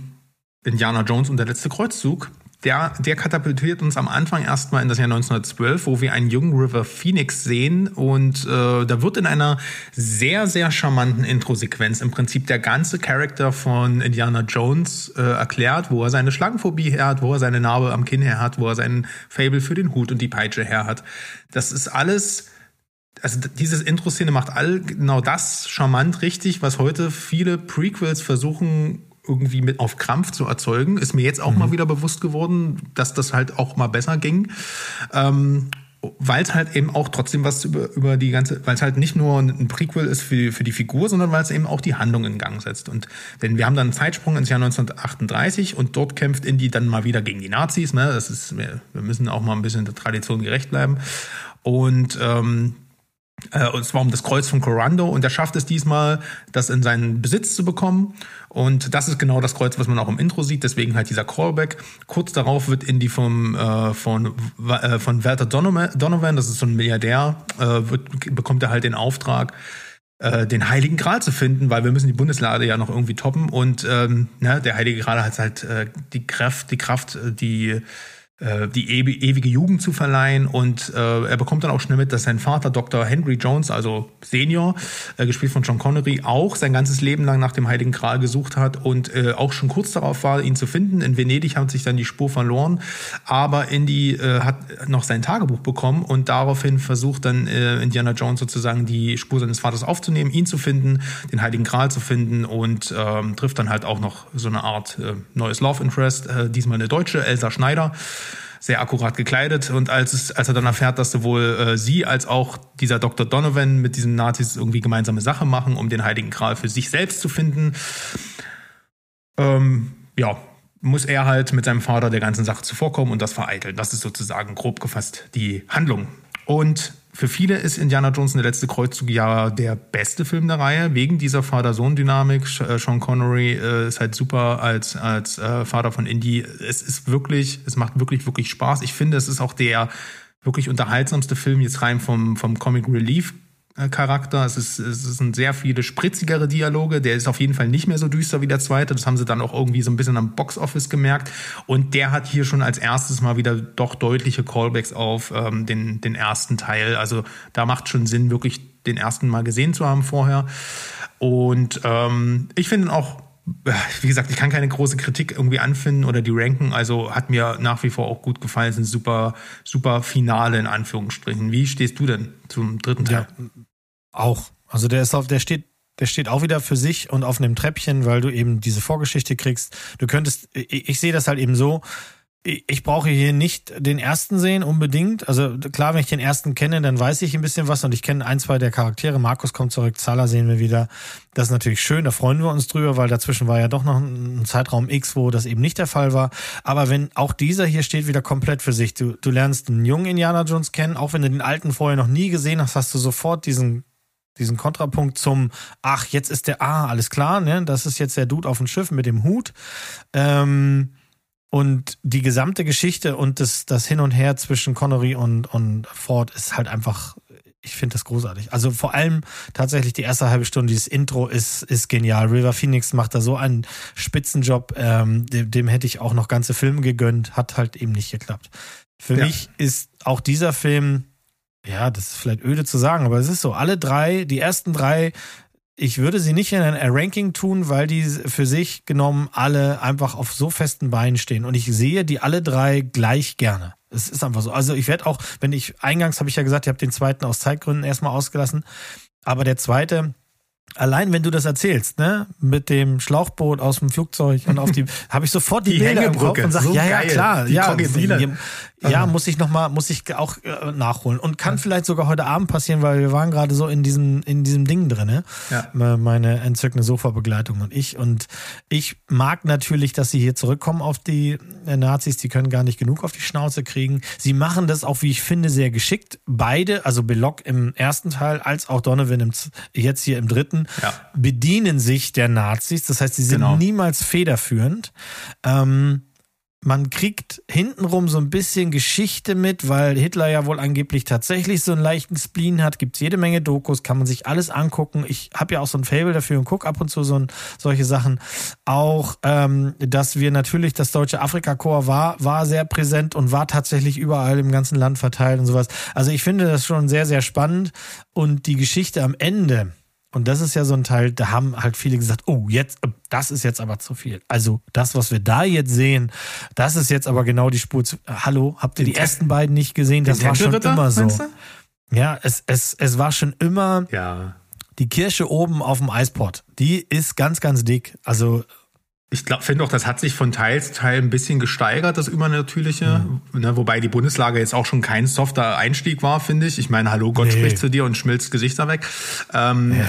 Speaker 3: Indiana Jones und der letzte Kreuzzug. Der, der katapultiert uns am Anfang erstmal in das Jahr 1912, wo wir einen jungen River Phoenix sehen. Und äh, da wird in einer sehr, sehr charmanten Intro-Sequenz im Prinzip der ganze Charakter von Indiana Jones äh, erklärt, wo er seine Schlangenphobie her hat, wo er seine Narbe am Kinn her hat, wo er seinen Fable für den Hut und die Peitsche her hat. Das ist alles also dieses Intro-Szene macht all genau das charmant richtig, was heute viele Prequels versuchen irgendwie mit auf Krampf zu erzeugen. Ist mir jetzt auch mal wieder bewusst geworden, dass das halt auch mal besser ging. Ähm, weil es halt eben auch trotzdem was über, über die ganze, weil es halt nicht nur ein Prequel ist für, für die Figur, sondern weil es eben auch die Handlung in Gang setzt. Und denn wir haben dann einen Zeitsprung ins Jahr 1938 und dort kämpft Indy dann mal wieder gegen die Nazis. Ne? Das ist, wir, wir müssen auch mal ein bisschen der Tradition gerecht bleiben. Und ähm, äh, und zwar um das Kreuz von Corando und er schafft es diesmal, das in seinen Besitz zu bekommen. Und das ist genau das Kreuz, was man auch im Intro sieht, deswegen halt dieser Callback. Kurz darauf wird Indy vom, äh, von, äh, von Walter Donovan, das ist so ein Milliardär, äh, wird, bekommt er halt den Auftrag, äh, den Heiligen Gral zu finden, weil wir müssen die Bundeslade ja noch irgendwie toppen. Und ähm, ne, der Heilige Gral hat halt äh, die Kraft, die Kraft, äh, die die ewige Jugend zu verleihen und äh, er bekommt dann auch schnell mit, dass sein Vater Dr. Henry Jones, also Senior, äh, gespielt von John Connery, auch sein ganzes Leben lang nach dem Heiligen Gral gesucht hat und äh, auch schon kurz darauf war, ihn zu finden. In Venedig hat sich dann die Spur verloren, aber Indy äh, hat noch sein Tagebuch bekommen und daraufhin versucht dann äh, Indiana Jones sozusagen die Spur seines Vaters aufzunehmen, ihn zu finden, den Heiligen Gral zu finden und ähm, trifft dann halt auch noch so eine Art äh, neues Love Interest, äh, diesmal eine Deutsche, Elsa Schneider sehr akkurat gekleidet. Und als, es, als er dann erfährt, dass sowohl äh, sie als auch dieser Dr. Donovan mit diesen Nazis irgendwie gemeinsame Sache machen, um den Heiligen Gral für sich selbst zu finden, ähm, ja, muss er halt mit seinem Vater der ganzen Sache zuvorkommen und das vereiteln. Das ist sozusagen grob gefasst die Handlung. Und für viele ist Indiana Jones der letzte Kreuzzug ja der beste Film der Reihe, wegen dieser Vater-Sohn-Dynamik. Sean Connery äh, ist halt super als, als äh, Vater von Indy. Es ist wirklich, es macht wirklich, wirklich Spaß. Ich finde, es ist auch der wirklich unterhaltsamste Film jetzt rein vom, vom Comic Relief Charakter. Es ist, es sind sehr viele spritzigere Dialoge. Der ist auf jeden Fall nicht mehr so düster wie der zweite. Das haben sie dann auch irgendwie so ein bisschen am Boxoffice gemerkt. Und der hat hier schon als erstes mal wieder doch deutliche Callbacks auf ähm, den, den ersten Teil. Also da macht schon Sinn, wirklich den ersten mal gesehen zu haben vorher. Und ähm, ich finde ihn auch wie gesagt, ich kann keine große Kritik irgendwie anfinden oder die ranken. Also hat mir nach wie vor auch gut gefallen. Sind super, super Finale in Anführungsstrichen. Wie stehst du denn zum dritten Teil?
Speaker 1: Ja, auch. Also der ist auf, der steht der steht auch wieder für sich und auf einem Treppchen, weil du eben diese Vorgeschichte kriegst. Du könntest, ich, ich sehe das halt eben so, ich brauche hier nicht den ersten sehen unbedingt. Also klar, wenn ich den ersten kenne, dann weiß ich ein bisschen was und ich kenne ein, zwei der Charaktere. Markus kommt zurück, Zala sehen wir wieder. Das ist natürlich schön, da freuen wir uns drüber, weil dazwischen war ja doch noch ein Zeitraum X, wo das eben nicht der Fall war. Aber wenn auch dieser hier steht wieder komplett für sich. Du, du lernst einen jungen Indiana Jones kennen, auch wenn du den alten vorher noch nie gesehen hast, hast du sofort diesen diesen Kontrapunkt zum, ach, jetzt ist der, ah, alles klar, ne? Das ist jetzt der Dude auf dem Schiff mit dem Hut. Ähm, und die gesamte Geschichte und das, das Hin und Her zwischen Connery und, und Ford ist halt einfach, ich finde das großartig. Also vor allem tatsächlich die erste halbe Stunde, dieses Intro ist, ist genial. River Phoenix macht da so einen Spitzenjob, ähm, dem, dem hätte ich auch noch ganze Filme gegönnt, hat halt eben nicht geklappt. Für ja. mich ist auch dieser Film, ja, das ist vielleicht öde zu sagen, aber es ist so, alle drei, die ersten drei ich würde sie nicht in ein Ranking tun, weil die für sich genommen alle einfach auf so festen Beinen stehen. Und ich sehe die alle drei gleich gerne. Es ist einfach so. Also ich werde auch, wenn ich, eingangs habe ich ja gesagt, ich habe den zweiten aus Zeitgründen erstmal ausgelassen. Aber der zweite, Allein wenn du das erzählst, ne, mit dem Schlauchboot aus dem Flugzeug und auf die, *laughs* habe ich sofort die, die Bilder im Kopf und sage, so ja, ja, klar, die ja, ja, muss ich noch mal, muss ich auch äh, nachholen und kann ja. vielleicht sogar heute Abend passieren, weil wir waren gerade so in diesem in diesem Ding drin, ne? Ja. Meine entzückende Sofabegleitung und ich und ich mag natürlich, dass sie hier zurückkommen auf die äh, Nazis, die können gar nicht genug auf die Schnauze kriegen. Sie machen das auch, wie ich finde, sehr geschickt. Beide, also Belloc im ersten Teil als auch Donovan im, jetzt hier im dritten, ja. bedienen sich der Nazis. Das heißt, sie sind genau. niemals federführend. Ähm, man kriegt hintenrum so ein bisschen Geschichte mit, weil Hitler ja wohl angeblich tatsächlich so einen leichten Spleen hat. Gibt jede Menge Dokus, kann man sich alles angucken. Ich habe ja auch so ein Fable dafür und gucke ab und zu so ein, solche Sachen. Auch, ähm, dass wir natürlich das deutsche Afrika-Korps war, war sehr präsent und war tatsächlich überall im ganzen Land verteilt und sowas. Also ich finde das schon sehr, sehr spannend. Und die Geschichte am Ende, und das ist ja so ein Teil, da haben halt viele gesagt, oh, jetzt, äh, das ist jetzt aber zu viel. Also das, was wir da jetzt sehen, das ist jetzt aber genau die Spur zu. Hallo, habt ihr die ersten beiden nicht gesehen? Das war schon immer so. Ja, es, es, es war schon immer
Speaker 3: ja.
Speaker 1: die Kirsche oben auf dem Eisport. Die ist ganz, ganz dick. Also
Speaker 3: ich finde auch, das hat sich von Teil zu Teil ein bisschen gesteigert, das Übernatürliche. Mhm. Ne, wobei die Bundeslage jetzt auch schon kein softer Einstieg war, finde ich. Ich meine, hallo, Gott nee. spricht zu dir und schmilzt Gesichter weg. Ähm, ja.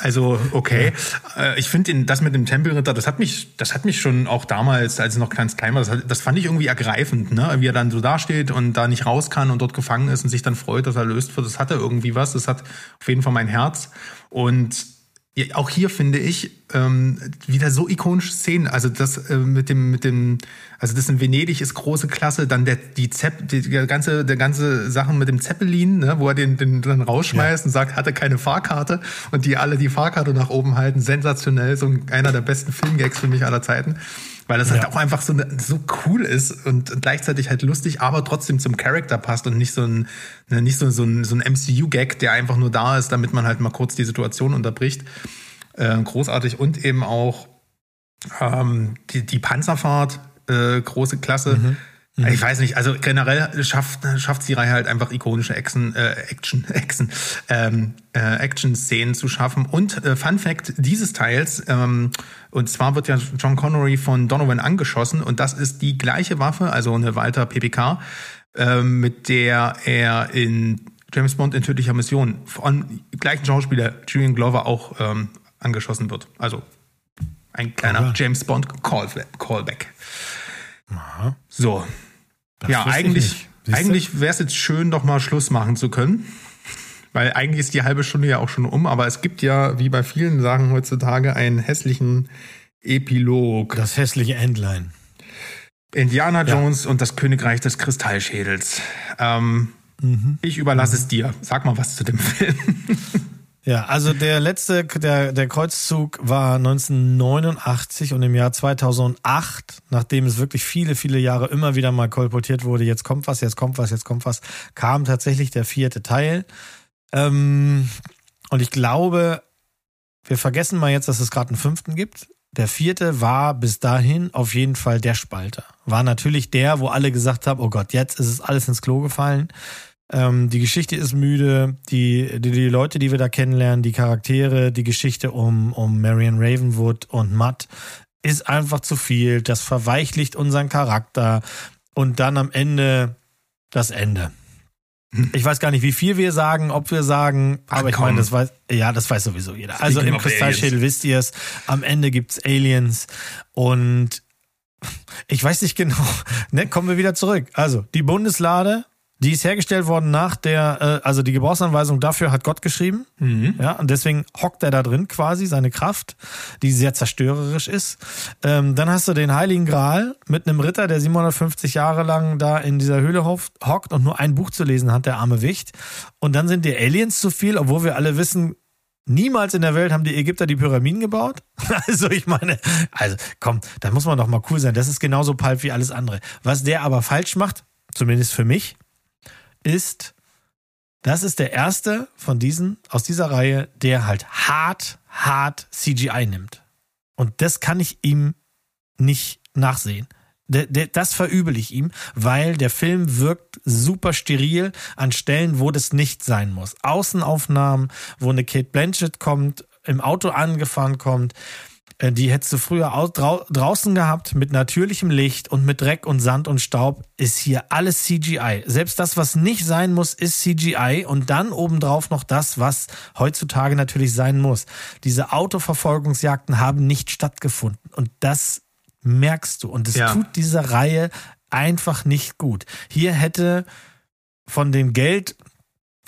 Speaker 3: Also, okay. Ja. Äh, ich finde das mit dem Tempelritter, das hat mich, das hat mich schon auch damals, als es noch ganz klein war, das, hat, das fand ich irgendwie ergreifend, ne? Wie er dann so dasteht und da nicht raus kann und dort gefangen ist und sich dann freut, dass er löst wird. Das hatte irgendwie was. Das hat auf jeden Fall mein Herz. Und ja, auch hier finde ich ähm, wieder so ikonische Szenen. Also das äh, mit dem mit dem also das in Venedig ist große Klasse. Dann der die Zepp die, die ganze der ganze Sachen mit dem Zeppelin, ne, wo er den den dann rausschmeißt ja. und sagt, hatte keine Fahrkarte und die alle die Fahrkarte nach oben halten. Sensationell, so einer der besten Filmgags für mich aller Zeiten weil das halt ja. auch einfach so, so cool ist und gleichzeitig halt lustig, aber trotzdem zum Charakter passt und nicht so ein, ne, nicht so, so ein, so ein MCU-Gag, der einfach nur da ist, damit man halt mal kurz die Situation unterbricht. Äh, großartig und eben auch ähm, die, die Panzerfahrt, äh, große Klasse. Mhm. Mhm. Ich weiß nicht, also generell schafft, schafft die Reihe halt einfach ikonische Action, äh, Action, *laughs* Action, ähm, äh, Action-Szenen zu schaffen. Und äh, Fun Fact dieses Teils, ähm, und zwar wird ja John Connery von Donovan angeschossen und das ist die gleiche Waffe, also eine Walter PPK, äh, mit der er in James Bond in tödlicher Mission von gleichen Schauspieler Julian Glover auch ähm, angeschossen wird. Also ein kleiner Aha. James Bond Callback. Aha. So. Das ja, eigentlich, eigentlich wäre es jetzt schön, doch mal Schluss machen zu können. Weil eigentlich ist die halbe Stunde ja auch schon um, aber es gibt ja, wie bei vielen Sachen heutzutage, einen hässlichen Epilog.
Speaker 1: Das hässliche Endline.
Speaker 3: Indiana Jones ja. und das Königreich des Kristallschädels. Ähm, mhm. Ich überlasse mhm. es dir. Sag mal was zu dem *laughs* Film.
Speaker 1: Ja, also der letzte, der, der Kreuzzug war 1989 und im Jahr 2008, nachdem es wirklich viele, viele Jahre immer wieder mal kolportiert wurde, jetzt kommt was, jetzt kommt was, jetzt kommt was, kam tatsächlich der vierte Teil. Ähm, und ich glaube, wir vergessen mal jetzt, dass es gerade einen fünften gibt. Der vierte war bis dahin auf jeden Fall der Spalter. War natürlich der, wo alle gesagt haben, oh Gott, jetzt ist es alles ins Klo gefallen. Ähm, die Geschichte ist müde, die, die, die Leute, die wir da kennenlernen, die Charaktere, die Geschichte um, um Marion Ravenwood und Matt ist einfach zu viel. Das verweichlicht unseren Charakter. Und dann am Ende das Ende. Ich weiß gar nicht, wie viel wir sagen, ob wir sagen, Ach, aber ich meine, das weiß, ja, das weiß sowieso jeder. Also im Kristallschädel wisst ihr es, am Ende gibt's Aliens und ich weiß nicht genau, *laughs* ne, kommen wir wieder zurück. Also, die Bundeslade die ist hergestellt worden nach der, äh, also die Gebrauchsanweisung dafür hat Gott geschrieben. Mhm. Ja, und deswegen hockt er da drin quasi, seine Kraft, die sehr zerstörerisch ist. Ähm, dann hast du den Heiligen Gral mit einem Ritter, der 750 Jahre lang da in dieser Höhle hockt und nur ein Buch zu lesen hat, der arme Wicht. Und dann sind die Aliens zu viel, obwohl wir alle wissen, Niemals in der Welt haben die Ägypter die Pyramiden gebaut. *laughs* Also ich meine, also komm, da muss man doch mal cool sein. Das ist genauso pulp wie alles andere. Was der aber falsch macht, zumindest für mich, ist, das ist der erste von diesen, aus dieser Reihe, der halt hart, hart CGI nimmt. Und das kann ich ihm nicht nachsehen. Das verübel ich ihm, weil der Film wirkt super steril an Stellen, wo das nicht sein muss. Außenaufnahmen, wo eine Kate Blanchett kommt, im Auto angefahren kommt, die hättest du früher draußen gehabt mit natürlichem Licht und mit Dreck und Sand und Staub, ist hier alles CGI. Selbst das, was nicht sein muss, ist CGI und dann obendrauf noch das, was heutzutage natürlich sein muss. Diese Autoverfolgungsjagden haben nicht stattgefunden und das merkst du und es ja. tut dieser Reihe einfach nicht gut. Hier hätte von dem Geld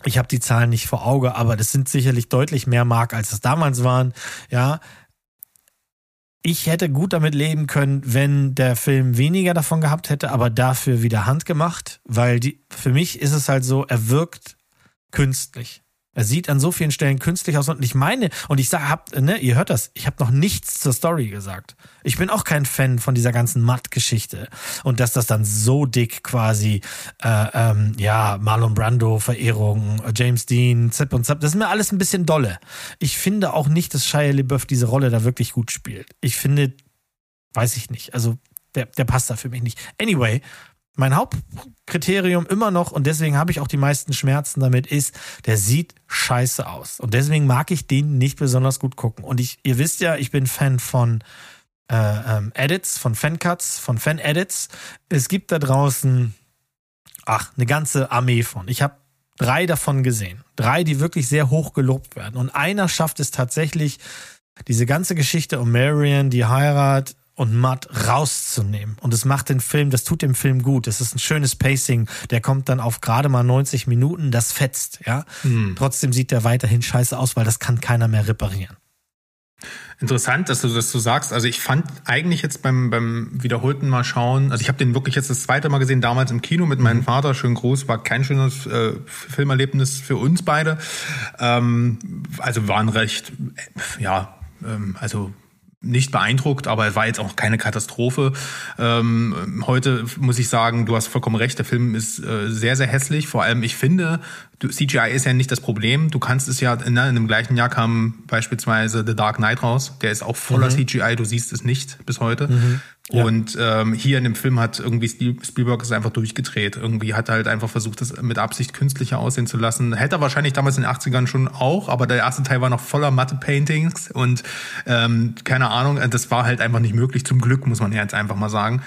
Speaker 1: ich habe die Zahlen nicht vor Auge, aber das sind sicherlich deutlich mehr Mark, als es damals waren. Ja, ich hätte gut damit leben können, wenn der Film weniger davon gehabt hätte, aber dafür wieder handgemacht, weil die, für mich ist es halt so, er wirkt künstlich. Er sieht an so vielen Stellen künstlich aus und ich meine, und ich sage, habt, ne, ihr hört das, ich habe noch nichts zur Story gesagt. Ich bin auch kein Fan von dieser ganzen Matt-Geschichte und dass das dann so dick quasi, äh, ähm, ja, Marlon Brando, Verehrung, James Dean, Zip und Zap, das ist mir alles ein bisschen dolle. Ich finde auch nicht, dass Shia LeBeouf diese Rolle da wirklich gut spielt. Ich finde, weiß ich nicht, also der, der passt da für mich nicht. Anyway, mein Hauptkriterium immer noch, und deswegen habe ich auch die meisten Schmerzen damit, ist, der sieht scheiße aus. Und deswegen mag ich den nicht besonders gut gucken. Und ich, ihr wisst ja, ich bin Fan von äh, ähm, Edits, von Fancuts, von Fan-Edits. Es gibt da draußen, ach, eine ganze Armee von. Ich habe drei davon gesehen. Drei, die wirklich sehr hoch gelobt werden. Und einer schafft es tatsächlich, diese ganze Geschichte um Marion, die Heirat, und Matt rauszunehmen. Und es macht den Film, das tut dem Film gut. Es ist ein schönes Pacing. Der kommt dann auf gerade mal 90 Minuten, das fetzt, ja. Mhm. Trotzdem sieht der weiterhin scheiße aus, weil das kann keiner mehr reparieren.
Speaker 3: Interessant, dass du das so sagst. Also ich fand eigentlich jetzt beim, beim wiederholten Mal schauen, also ich habe den wirklich jetzt das zweite Mal gesehen, damals im Kino mit meinem mhm. Vater, schön groß, war kein schönes äh, Filmerlebnis für uns beide. Ähm, also waren recht, ja, ähm, also nicht beeindruckt, aber es war jetzt auch keine Katastrophe. Ähm, heute muss ich sagen, du hast vollkommen recht, der Film ist äh, sehr, sehr hässlich. Vor allem, ich finde, CGI ist ja nicht das Problem. Du kannst es ja, ne, in dem gleichen Jahr kam beispielsweise The Dark Knight raus. Der ist auch voller mhm. CGI, du siehst es nicht bis heute. Mhm. Ja. Und ähm, hier in dem Film hat irgendwie Spielberg es einfach durchgedreht. Irgendwie hat er halt einfach versucht, das mit Absicht künstlicher aussehen zu lassen. Hätte er wahrscheinlich damals in den 80ern schon auch, aber der erste Teil war noch voller Matte-Paintings und ähm, keine Ahnung, das war halt einfach nicht möglich. Zum Glück, muss man ja jetzt einfach mal sagen.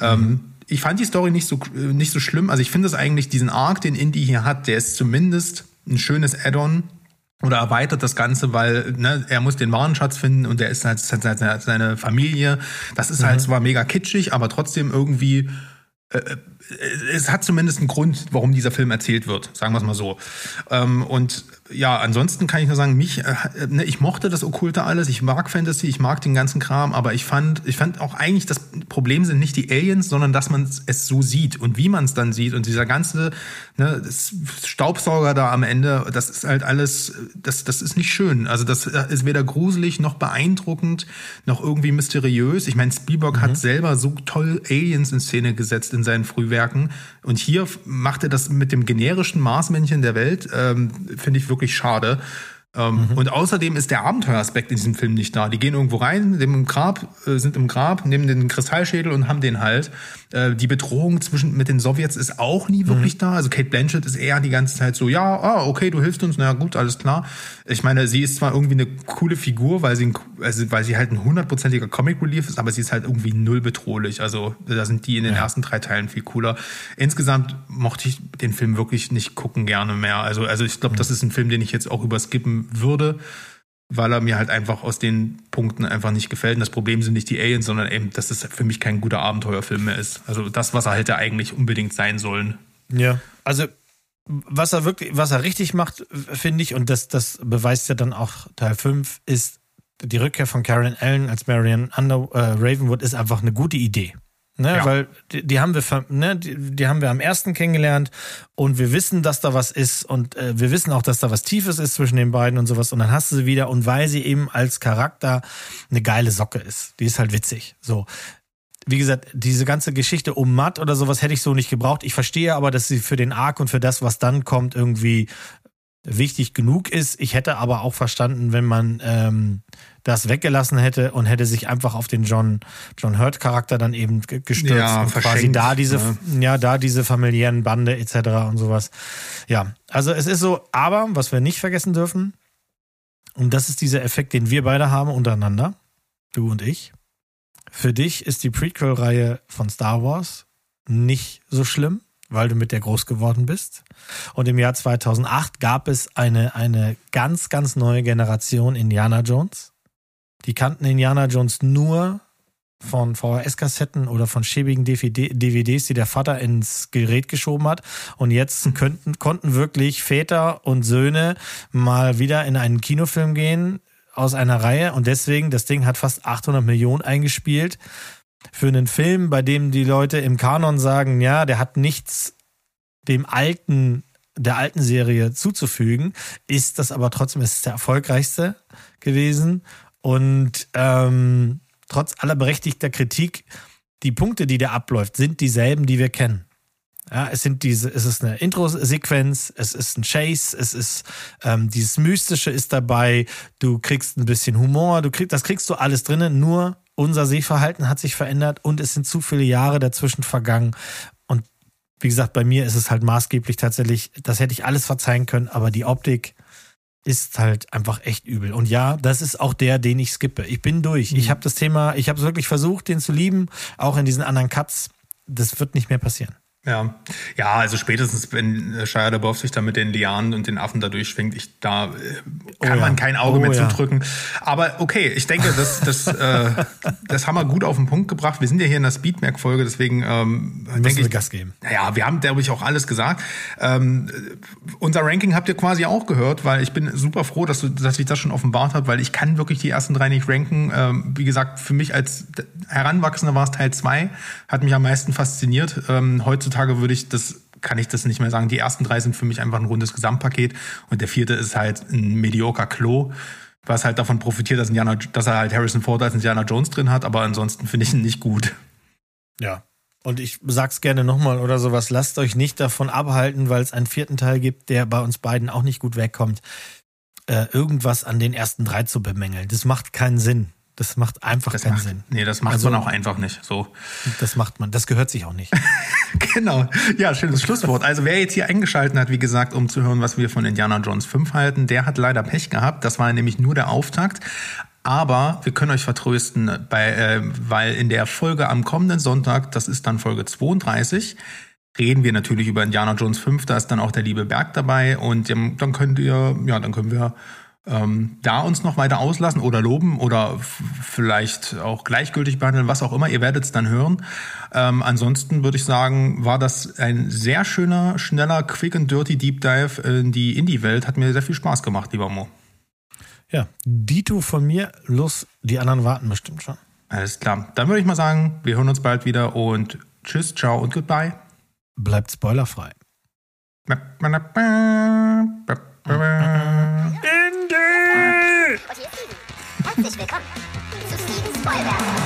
Speaker 3: Ähm, mhm. Ähm, ich fand die Story nicht so, nicht so schlimm. Also ich finde es eigentlich, diesen Arc, den Indie hier hat, der ist zumindest ein schönes Add-on oder erweitert das Ganze, weil ne, er muss den Warenschatz finden und er ist halt seine Familie. Das ist halt mhm. halt zwar mega kitschig, aber trotzdem irgendwie äh, äh, es hat zumindest einen Grund, warum dieser Film erzählt wird, sagen wir es mal so. Ähm, und ja, ansonsten kann ich nur sagen, mich, äh, ne, ich mochte das Okkulte alles, ich mag Fantasy, ich mag den ganzen Kram, aber ich fand, ich fand auch eigentlich, das Problem sind nicht die Aliens, sondern dass man es so sieht und wie man es dann sieht und dieser ganze ne, Staubsauger da am Ende, das ist halt alles, das, das ist nicht schön. Also das ist weder gruselig noch beeindruckend noch irgendwie mysteriös. Ich meine, Spielberg mhm. hat selber so toll Aliens in Szene gesetzt in seinen Frühwerken und hier macht er das mit dem generischen Marsmännchen der Welt, ähm, finde ich wirklich schade. Ähm, mhm. Und außerdem ist der Abenteueraspekt in diesem Film nicht da. Die gehen irgendwo rein, im Grab, äh, sind im Grab, nehmen den Kristallschädel und haben den halt. Äh, die Bedrohung zwischen mit den Sowjets ist auch nie wirklich mhm. da. Also Kate Blanchett ist eher die ganze Zeit so, ja, ah, okay, du hilfst uns, na gut, alles klar. Ich meine, sie ist zwar irgendwie eine coole Figur, weil sie, also, weil sie halt ein hundertprozentiger Comic Relief ist, aber sie ist halt irgendwie null bedrohlich. Also da sind die in den ja. ersten drei Teilen viel cooler. Insgesamt mochte ich den Film wirklich nicht gucken gerne mehr. Also, also ich glaube, mhm. das ist ein Film, den ich jetzt auch überskippen würde weil er mir halt einfach aus den Punkten einfach nicht gefällt. Und das Problem sind nicht die Aliens, sondern eben, dass es für mich kein guter Abenteuerfilm mehr ist. Also das, was er hätte eigentlich unbedingt sein sollen.
Speaker 1: Ja, also was er wirklich, was er richtig macht, finde ich, und das, das beweist ja dann auch Teil 5, ist die Rückkehr von Karen Allen als Marion Under, äh, Ravenwood ist einfach eine gute Idee. Ne, ja. Weil die, die, haben wir, ne, die, die, haben wir am ersten kennengelernt und wir wissen, dass da was ist und äh, wir wissen auch, dass da was Tiefes ist zwischen den beiden und sowas und dann hast du sie wieder und weil sie eben als Charakter eine geile Socke ist, die ist halt witzig. So, wie gesagt, diese ganze Geschichte um Matt oder sowas hätte ich so nicht gebraucht. Ich verstehe aber, dass sie für den Arc und für das, was dann kommt, irgendwie wichtig genug ist. Ich hätte aber auch verstanden, wenn man ähm, das weggelassen hätte und hätte sich einfach auf den John, John Hurt Charakter dann eben gestürzt ja, und quasi da diese, ne? ja, da diese familiären Bande etc. und sowas. Ja, also es ist so, aber was wir nicht vergessen dürfen, und das ist dieser Effekt, den wir beide haben untereinander, du und ich. Für dich ist die Prequel-Reihe von Star Wars nicht so schlimm weil du mit der groß geworden bist. Und im Jahr 2008 gab es eine, eine ganz, ganz neue Generation Indiana Jones. Die kannten Indiana Jones nur von VHS-Kassetten oder von schäbigen DVD, DVDs, die der Vater ins Gerät geschoben hat. Und jetzt hm. könnten, konnten wirklich Väter und Söhne mal wieder in einen Kinofilm gehen aus einer Reihe. Und deswegen, das Ding hat fast 800 Millionen eingespielt für einen Film, bei dem die Leute im Kanon sagen, ja, der hat nichts dem alten, der alten Serie zuzufügen, ist das aber trotzdem, ist der erfolgreichste gewesen. Und ähm, trotz aller berechtigter Kritik, die Punkte, die der abläuft, sind dieselben, die wir kennen. Ja, es sind diese, es ist eine Intro-Sequenz, es ist ein Chase, es ist ähm, dieses Mystische ist dabei, du kriegst ein bisschen Humor, du kriegst, das kriegst du alles drinnen, nur unser Sehverhalten hat sich verändert und es sind zu viele Jahre dazwischen vergangen. Und wie gesagt, bei mir ist es halt maßgeblich tatsächlich, das hätte ich alles verzeihen können, aber die Optik ist halt einfach echt übel. Und ja, das ist auch der, den ich skippe. Ich bin durch. Mhm. Ich habe das Thema, ich habe es wirklich versucht, den zu lieben, auch in diesen anderen Cuts. Das wird nicht mehr passieren.
Speaker 3: Ja, ja, also spätestens, wenn Shia LaBeouf sich da mit den Lianen und den Affen da durchschwingt, ich, da äh, kann oh ja. man kein Auge oh mehr ja. zudrücken. Aber okay, ich denke, das, das, äh, *laughs* das haben wir gut auf den Punkt gebracht. Wir sind ja hier in der Speedmerk-Folge, deswegen ähm, denke ich,
Speaker 1: Gas geben.
Speaker 3: Ja, wir haben, glaube ich, auch alles gesagt. Ähm, unser Ranking habt ihr quasi auch gehört, weil ich bin super froh, dass, du, dass ich das schon offenbart habe, weil ich kann wirklich die ersten drei nicht ranken. Ähm, wie gesagt, für mich als Heranwachsender war es Teil zwei, hat mich am meisten fasziniert. Ähm, heutzutage heutzutage würde ich das kann ich das nicht mehr sagen. Die ersten drei sind für mich einfach ein rundes Gesamtpaket und der vierte ist halt ein medioker Klo, was halt davon profitiert, dass, Indiana, dass er halt Harrison Ford als Indiana Jones drin hat, aber ansonsten finde ich ihn nicht gut.
Speaker 1: Ja. Und ich sag's gerne nochmal oder sowas, lasst euch nicht davon abhalten, weil es einen vierten Teil gibt, der bei uns beiden auch nicht gut wegkommt, äh, irgendwas an den ersten drei zu bemängeln. Das macht keinen Sinn. Das macht einfach
Speaker 3: das
Speaker 1: keinen
Speaker 3: macht,
Speaker 1: Sinn.
Speaker 3: Nee, das macht also, man auch einfach nicht. So.
Speaker 1: Das macht man. Das gehört sich auch nicht. *laughs*
Speaker 3: genau. Ja, schönes Schlusswort. Also wer jetzt hier eingeschaltet hat, wie gesagt, um zu hören, was wir von Indiana Jones 5 halten, der hat leider Pech gehabt. Das war nämlich nur der Auftakt. Aber wir können euch vertrösten, bei, äh, weil in der Folge am kommenden Sonntag, das ist dann Folge 32, reden wir natürlich über Indiana Jones 5. Da ist dann auch der liebe Berg dabei und dann könnt ihr, ja, dann können wir ähm, da uns noch weiter auslassen oder loben oder vielleicht auch gleichgültig behandeln, was auch immer. Ihr werdet es dann hören. Ähm, ansonsten würde ich sagen, war das ein sehr schöner, schneller, quick and dirty Deep Dive in die Indie-Welt. Hat mir sehr viel Spaß gemacht, lieber Mo.
Speaker 1: Ja, Dito von mir, los, die anderen warten bestimmt schon.
Speaker 3: Alles klar. Dann würde ich mal sagen, wir hören uns bald wieder und tschüss, ciao und goodbye.
Speaker 1: Bleibt spoilerfrei.
Speaker 2: Herzlich willkommen zu Steven Spoilberg.